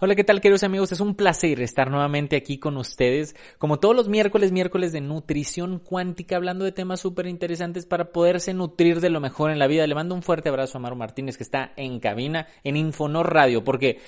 Hola, ¿qué tal queridos amigos? Es un placer estar nuevamente aquí con ustedes, como todos los miércoles, miércoles de nutrición cuántica, hablando de temas súper interesantes para poderse nutrir de lo mejor en la vida. Le mando un fuerte abrazo a Maru Martínez que está en cabina en Infonor Radio, porque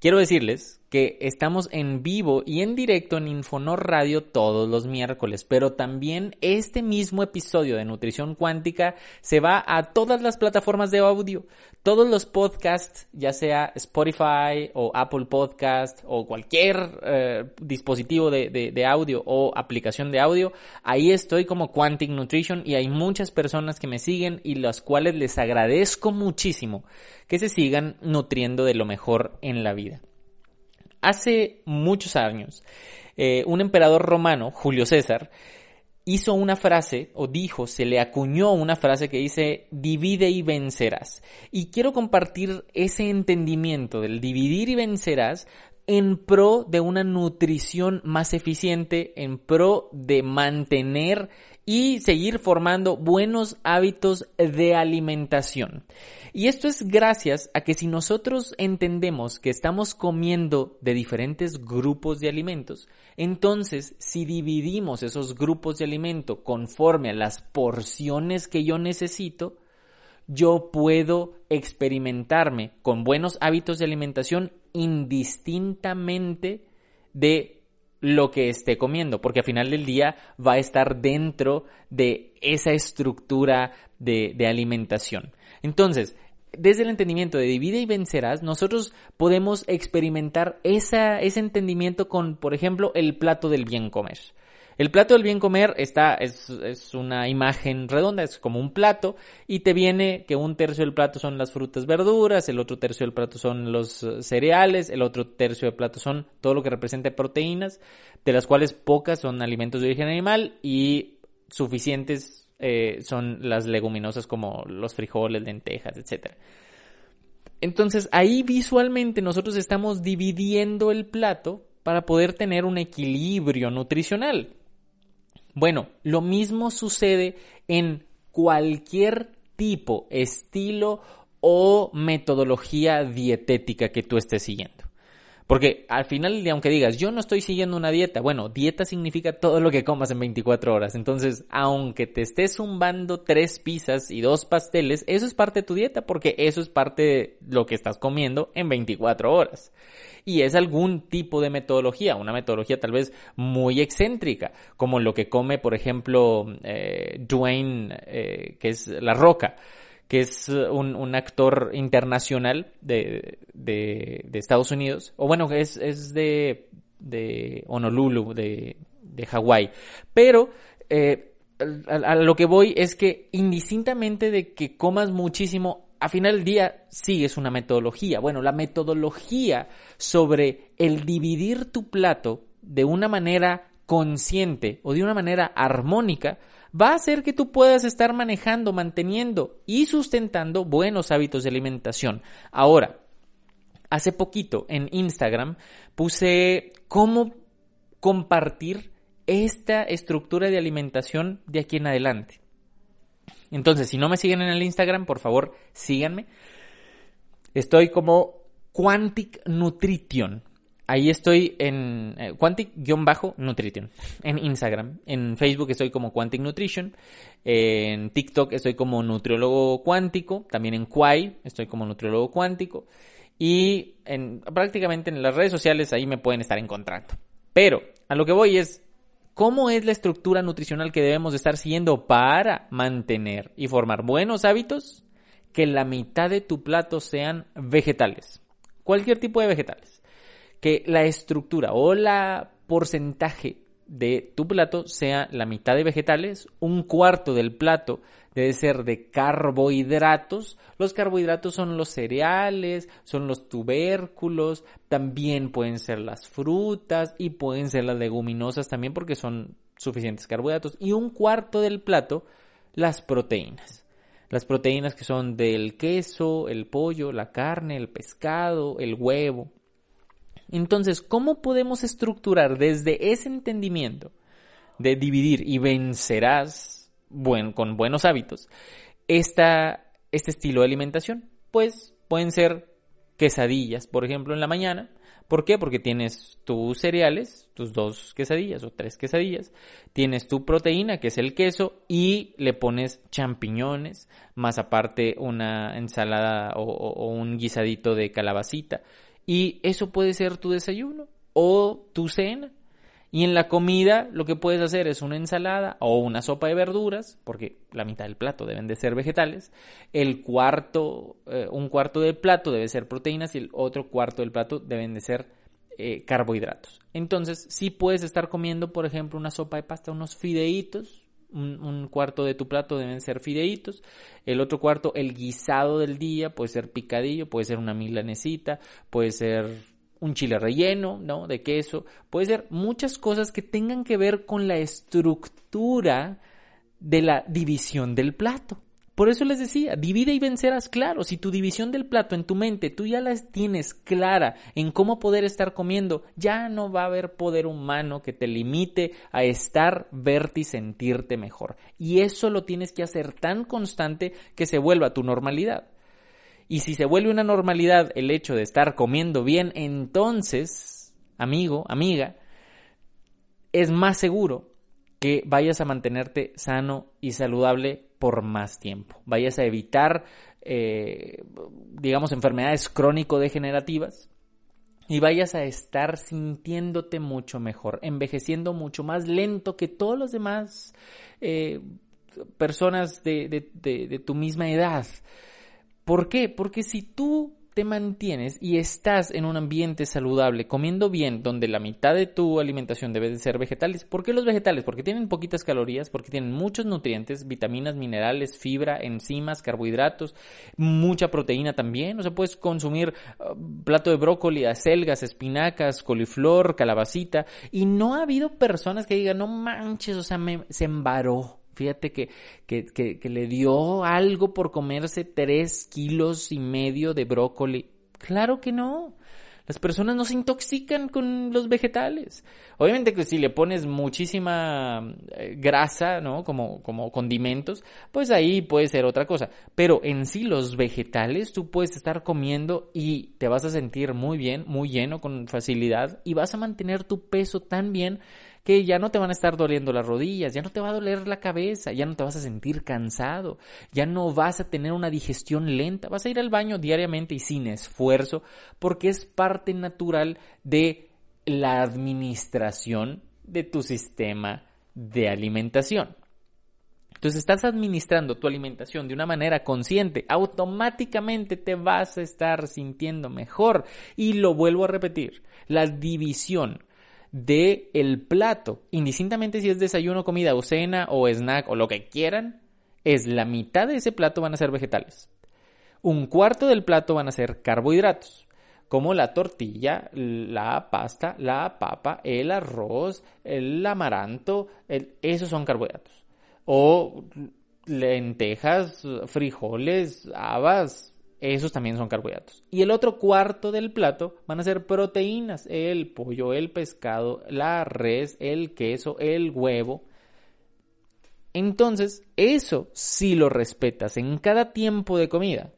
quiero decirles que estamos en vivo y en directo en Infonor Radio todos los miércoles, pero también este mismo episodio de Nutrición Cuántica se va a todas las plataformas de audio, todos los podcasts, ya sea Spotify o Apple Podcast o cualquier eh, dispositivo de, de audio o aplicación de audio, ahí estoy como Quantic Nutrition y hay muchas personas que me siguen y las cuales les agradezco muchísimo que se sigan nutriendo de lo mejor en la vida. Hace muchos años, eh, un emperador romano, Julio César, hizo una frase, o dijo, se le acuñó una frase que dice, divide y vencerás. Y quiero compartir ese entendimiento del dividir y vencerás en pro de una nutrición más eficiente, en pro de mantener y seguir formando buenos hábitos de alimentación. Y esto es gracias a que si nosotros entendemos que estamos comiendo de diferentes grupos de alimentos, entonces si dividimos esos grupos de alimento conforme a las porciones que yo necesito, yo puedo experimentarme con buenos hábitos de alimentación indistintamente de lo que esté comiendo, porque al final del día va a estar dentro de esa estructura de, alimentación. Entonces, desde el entendimiento de divide y vencerás, nosotros podemos experimentar ese entendimiento con, por ejemplo, el plato del bien comer. El plato del bien comer está, es, es, una imagen redonda, es como un plato, y te viene que un tercio del plato son las frutas, verduras, el otro tercio del plato son los eh, cereales, el otro tercio del plato son todo lo que representa proteínas, de las cuales pocas son alimentos de origen animal y suficientes eh, son las leguminosas como los frijoles, lentejas, etc. Entonces ahí visualmente nosotros estamos dividiendo el plato para poder tener un equilibrio nutricional. Bueno, lo mismo sucede en cualquier tipo, estilo o metodología dietética que tú estés siguiendo. Porque al final, aunque digas, yo no estoy siguiendo una dieta, bueno, dieta significa todo lo que comas en 24 horas. Entonces, aunque te estés zumbando tres pizzas y dos pasteles, eso es parte de tu dieta porque eso es parte de lo que estás comiendo en 24 horas. Y es algún tipo de metodología, una metodología tal vez muy excéntrica, como lo que come, por ejemplo, eh, Dwayne, eh, que es La Roca que es uh, un, un actor internacional de, de, de, Estados Unidos, o bueno, es, es de, de Honolulu, de, de Hawái. Pero eh, a, a, lo que voy es que indistintamente de que comas muchísimo, a final del día sí es una metodología. Bueno, la metodología sobre el dividir tu plato de una manera consciente o de una manera armónica va a hacer que tú puedas estar manejando, manteniendo y sustentando buenos hábitos de alimentación. Ahora, hace poquito en Instagram puse cómo compartir esta estructura de alimentación de aquí en adelante. Entonces, si no me siguen en el Instagram, por favor, síganme. Estoy como Quantic Nutrition. Ahí estoy en eh, Quantic-Nutrition, en Instagram. En Facebook estoy como Quantic Nutrition. En TikTok estoy como Nutriólogo Cuántico. También en Quai estoy como Nutriólogo Cuántico. Y en, prácticamente en las redes sociales ahí me pueden estar encontrando. Pero a lo que voy es, ¿cómo es la estructura nutricional que debemos estar siguiendo para mantener y formar buenos hábitos? Que la mitad de tu plato sean vegetales. Cualquier tipo de vegetales que la estructura o la porcentaje de tu plato sea la mitad de vegetales, un cuarto del plato debe ser de carbohidratos. Los carbohidratos son los cereales, son los tubérculos, también pueden ser las frutas y pueden ser las leguminosas también porque son suficientes carbohidratos. Y un cuarto del plato, las proteínas. Las proteínas que son del queso, el pollo, la carne, el pescado, el huevo. Entonces, ¿cómo podemos estructurar desde ese entendimiento de dividir y vencerás con buenos hábitos este estilo de alimentación? Pues pueden ser quesadillas, por ejemplo, en la mañana. ¿Por qué? Porque tienes tus cereales, tus dos quesadillas o tres quesadillas, tienes tu proteína, que es el queso, y le pones champiñones, más aparte una ensalada o un guisadito de calabacita. Y eso puede ser tu desayuno o tu cena. Y en la comida lo que puedes hacer es una ensalada o una sopa de verduras, porque la mitad del plato deben de ser vegetales. El cuarto, eh, un cuarto del plato debe ser proteínas y el otro cuarto del plato deben de ser eh, carbohidratos. Entonces, si puedes estar comiendo, por ejemplo, una sopa de pasta, unos fideitos, un, cuarto de tu plato deben ser fideitos, el otro cuarto, el guisado del día, puede ser picadillo, puede ser una milanesita, puede ser un chile relleno, ¿no? De queso, puede ser muchas cosas que tengan que ver con la estructura de la división del plato. Por eso les decía, divide y vencerás, claro, si tu división del plato en tu mente tú ya la tienes clara en cómo poder estar comiendo, ya no va a haber poder humano que te limite a estar, verte y sentirte mejor. Y eso lo tienes que hacer tan constante que se vuelva tu normalidad. Y si se vuelve una normalidad el hecho de estar comiendo bien, entonces, amigo, amiga, es más seguro que vayas a mantenerte sano y saludable por más tiempo. Vayas a evitar, eh, digamos, enfermedades crónico-degenerativas y vayas a estar sintiéndote mucho mejor, envejeciendo mucho más lento que todos los demás eh, personas de tu misma edad. ¿Por qué? Porque si tú te mantienes y estás en un ambiente saludable, comiendo bien, donde la mitad de tu alimentación debe de ser vegetales. ¿Por qué los vegetales? Porque tienen poquitas calorías, porque tienen muchos nutrientes, vitaminas, minerales, fibra, enzimas, carbohidratos, mucha proteína también. O sea, puedes consumir uh, plato de brócoli, acelgas, espinacas, coliflor, calabacita. Y no ha habido personas que digan, no manches, o sea, me, se embaró Fíjate que, que, le dio algo por comerse tres kilos y medio de brócoli. Claro que no. Las personas no se intoxican con los vegetales. Obviamente que si le pones muchísima eh, grasa, ¿no? Como, como condimentos, pues ahí puede ser otra cosa. Pero en sí los vegetales tú puedes estar comiendo y te vas a sentir muy bien, muy lleno, con facilidad y vas a mantener tu peso tan bien que ya no te van a estar doliendo las rodillas, ya no te va a doler la cabeza, ya no te vas a sentir cansado, ya no vas a tener una digestión lenta, vas a ir al baño diariamente y sin esfuerzo, porque es parte natural de la administración de tu sistema de alimentación. Entonces estás administrando tu alimentación de una manera consciente, automáticamente te vas a estar sintiendo mejor. Y lo vuelvo a repetir, la división de el plato, indistintamente si es desayuno, comida o cena o snack o lo que quieran, es la mitad de ese plato van a ser vegetales. Un cuarto del plato van a ser carbohidratos, como la tortilla, la pasta, la papa, el arroz, el amaranto, esos son carbohidratos. O lentejas, frijoles, habas, esos también son carbohidratos. Y el otro cuarto del plato van a ser proteínas. El pollo, el pescado, la res, el queso, el huevo. Entonces, eso si lo respetas en cada tiempo de comida,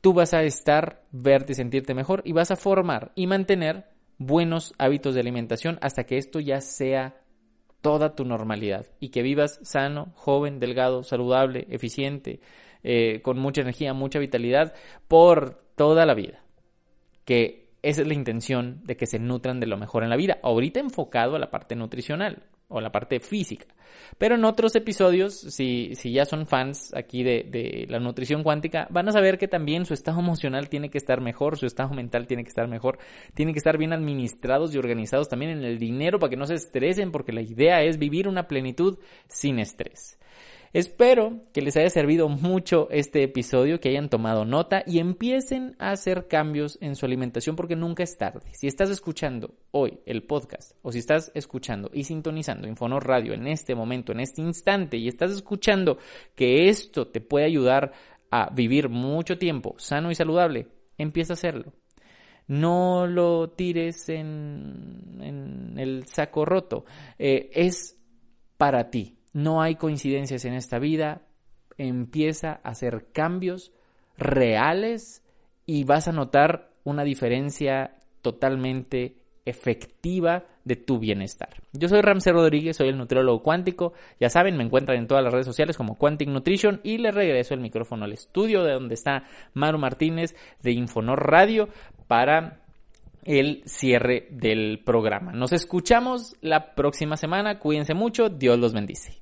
tú vas a estar, verte y sentirte mejor y vas a formar y mantener buenos hábitos de alimentación hasta que esto ya sea toda tu normalidad y que vivas sano, joven, delgado, saludable, eficiente, eh, con mucha energía, mucha vitalidad por toda la vida. Que esa es la intención de que se nutran de lo mejor en la vida. Ahorita enfocado a la parte nutricional o la parte física. Pero en otros episodios, si, si ya son fans aquí de, de, la nutrición cuántica, van a saber que también su estado emocional tiene que estar mejor, su estado mental tiene que estar mejor, tienen que estar bien administrados y organizados también en el dinero para que no se estresen, porque la idea es vivir una plenitud sin estrés. Espero que les haya servido mucho este episodio, que hayan tomado nota y empiecen a hacer cambios en su alimentación porque nunca es tarde. Si estás escuchando hoy el podcast o si estás escuchando y sintonizando Infonor Radio en este momento, en este instante y estás escuchando que esto te puede ayudar a vivir mucho tiempo sano y saludable, empieza a hacerlo. No lo tires en, el saco roto. Eh, es para ti no hay coincidencias en esta vida. Empieza a hacer cambios reales y vas a notar una diferencia totalmente efectiva de tu bienestar. Yo soy Ramsey Rodríguez, soy el nutriólogo cuántico. Ya saben, me encuentran en todas las redes sociales como Quantic Nutrition y le regreso el micrófono al estudio de donde está Maru Martínez de Infonor Radio para el cierre del programa. Nos escuchamos la próxima semana. Cuídense mucho. Dios los bendice.